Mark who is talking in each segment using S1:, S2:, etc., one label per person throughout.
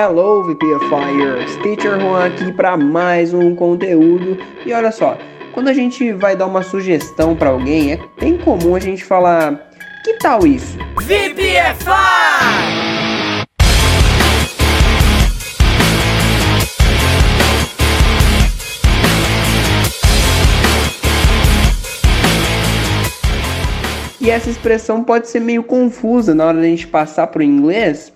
S1: Hello VPFires, Teacher Juan aqui para mais um conteúdo. E olha só, quando a gente vai dar uma sugestão para alguém, é bem comum a gente falar: "Que tal isso?"
S2: VPFI!
S1: E essa expressão pode ser meio confusa na hora da gente passar para o inglês,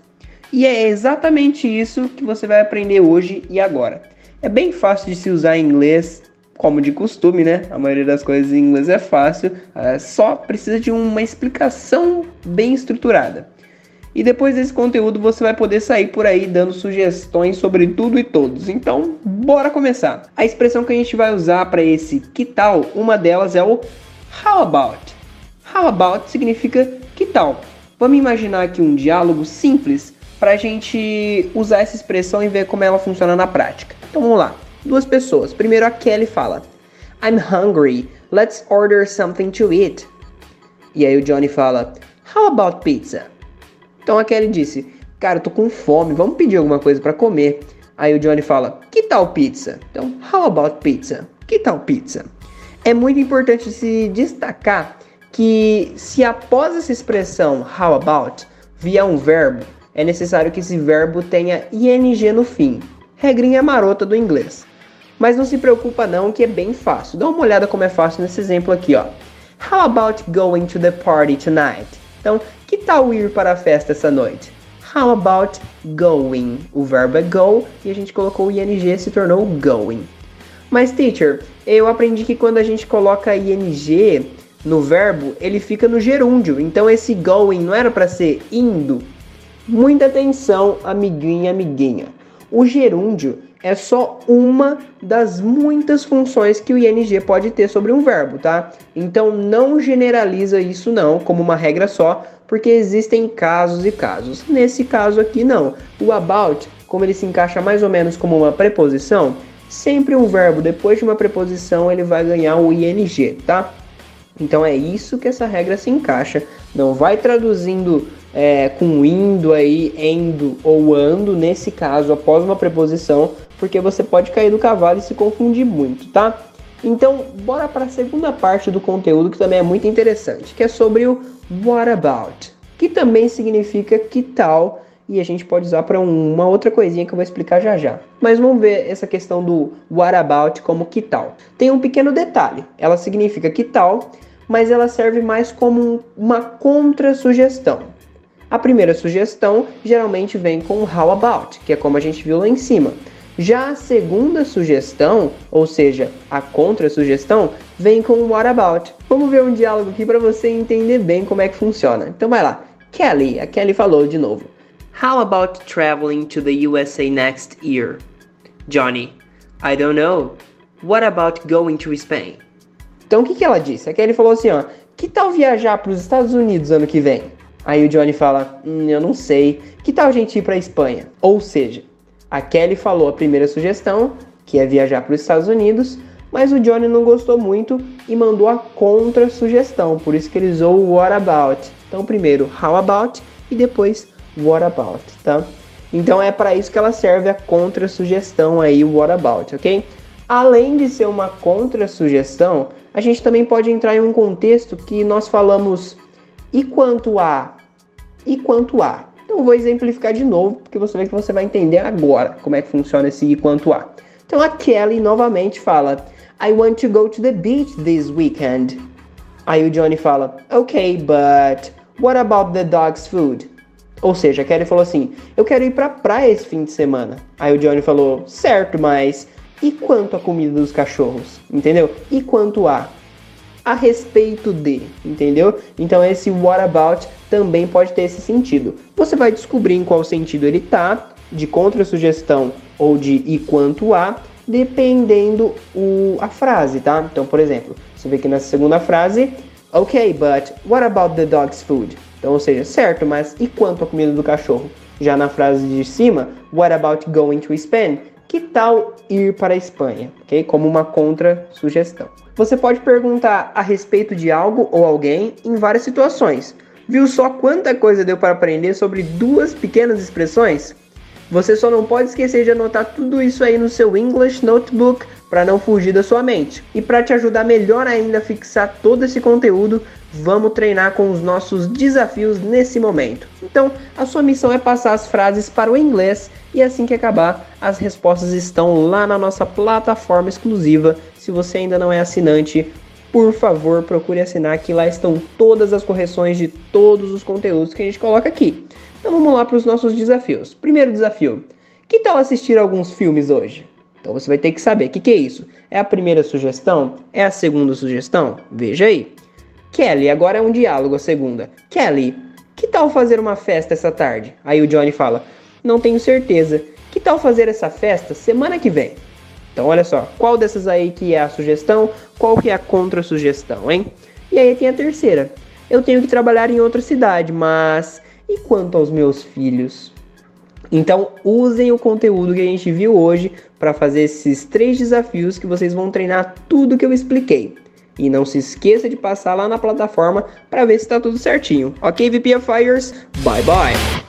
S1: e é exatamente isso que você vai aprender hoje e agora. É bem fácil de se usar em inglês, como de costume, né? A maioria das coisas em inglês é fácil, é, só precisa de uma explicação bem estruturada. E depois desse conteúdo você vai poder sair por aí dando sugestões sobre tudo e todos. Então, bora começar. A expressão que a gente vai usar para esse que tal, uma delas é o how about. How about significa que tal. Vamos imaginar aqui um diálogo simples para a gente usar essa expressão e ver como ela funciona na prática. Então vamos lá. Duas pessoas. Primeiro a Kelly fala: I'm hungry. Let's order something to eat. E aí o Johnny fala: How about pizza? Então a Kelly disse: Cara, eu tô com fome, vamos pedir alguma coisa para comer. Aí o Johnny fala: Que tal pizza? Então, how about pizza? Que tal pizza? É muito importante se destacar que se após essa expressão how about vier um verbo, é necessário que esse verbo tenha ing no fim. Regrinha marota do inglês. Mas não se preocupa não, que é bem fácil. Dá uma olhada como é fácil nesse exemplo aqui, ó. How about going to the party tonight? Então, que tal ir para a festa essa noite? How about going? O verbo é go e a gente colocou o ing se tornou going. Mas teacher, eu aprendi que quando a gente coloca ing no verbo, ele fica no gerúndio. Então esse going não era para ser indo, Muita atenção, amiguinho e amiguinha. O gerúndio é só uma das muitas funções que o ing pode ter sobre um verbo, tá? Então não generaliza isso não como uma regra só, porque existem casos e casos. Nesse caso aqui não. O about, como ele se encaixa mais ou menos como uma preposição, sempre um verbo depois de uma preposição ele vai ganhar o ing, tá? Então é isso que essa regra se encaixa. Não vai traduzindo é, com indo aí, endo ou ando, nesse caso, após uma preposição, porque você pode cair do cavalo e se confundir muito, tá? Então, bora para a segunda parte do conteúdo que também é muito interessante, que é sobre o what about, que também significa que tal, e a gente pode usar para uma outra coisinha que eu vou explicar já já. Mas vamos ver essa questão do what about como que tal. Tem um pequeno detalhe, ela significa que tal, mas ela serve mais como uma contra-sugestão. A primeira sugestão geralmente vem com how about, que é como a gente viu lá em cima. Já a segunda sugestão, ou seja, a contra-sugestão, vem com what about. Vamos ver um diálogo aqui para você entender bem como é que funciona. Então vai lá. Kelly, a Kelly falou de novo. How about traveling to the USA next year? Johnny, I don't know. What about going to Spain? Então o que, que ela disse? A Kelly falou assim, ó. Que tal viajar para os Estados Unidos ano que vem? Aí o Johnny fala: hum, Eu não sei. Que tal a gente ir para Espanha? Ou seja, a Kelly falou a primeira sugestão, que é viajar para os Estados Unidos, mas o Johnny não gostou muito e mandou a contra-sugestão, por isso que ele usou o what about. Então, primeiro how about e depois what about, tá? Então é para isso que ela serve a contra-sugestão aí, o what about, ok? Além de ser uma contra-sugestão, a gente também pode entrar em um contexto que nós falamos e quanto a? E quanto a? Então vou exemplificar de novo, porque você vê que você vai entender agora como é que funciona esse e quanto a. Então a Kelly novamente fala: I want to go to the beach this weekend. Aí o Johnny fala: Ok, but what about the dog's food? Ou seja, a Kelly falou assim: Eu quero ir pra praia esse fim de semana. Aí o Johnny falou: Certo, mas e quanto a comida dos cachorros? Entendeu? E quanto a? A respeito de, entendeu? Então esse what about também pode ter esse sentido. Você vai descobrir em qual sentido ele tá, de contra-sugestão ou de e quanto a, dependendo o, a frase, tá? Então, por exemplo, você vê que na segunda frase, ok, but what about the dog's food? Então, ou seja, certo, mas e quanto a comida do cachorro? Já na frase de cima, what about going to Spain? Que tal ir para a Espanha? Ok? Como uma contra-sugestão. Você pode perguntar a respeito de algo ou alguém em várias situações. Viu só quanta coisa deu para aprender sobre duas pequenas expressões? Você só não pode esquecer de anotar tudo isso aí no seu English Notebook para não fugir da sua mente. E para te ajudar melhor ainda a fixar todo esse conteúdo, vamos treinar com os nossos desafios nesse momento. Então, a sua missão é passar as frases para o inglês e assim que acabar, as respostas estão lá na nossa plataforma exclusiva. Se você ainda não é assinante, por favor, procure assinar que lá estão todas as correções de todos os conteúdos que a gente coloca aqui. Então vamos lá para os nossos desafios. Primeiro desafio: que tal assistir alguns filmes hoje? Então você vai ter que saber o que, que é isso. É a primeira sugestão? É a segunda sugestão? Veja aí. Kelly, agora é um diálogo a segunda. Kelly, que tal fazer uma festa essa tarde? Aí o Johnny fala: Não tenho certeza. Que tal fazer essa festa semana que vem? Então olha só, qual dessas aí que é a sugestão, qual que é a contra-sugestão, hein? E aí tem a terceira. Eu tenho que trabalhar em outra cidade, mas e quanto aos meus filhos? Então, usem o conteúdo que a gente viu hoje para fazer esses três desafios que vocês vão treinar tudo que eu expliquei. E não se esqueça de passar lá na plataforma para ver se está tudo certinho. Ok, VPFires? Bye bye!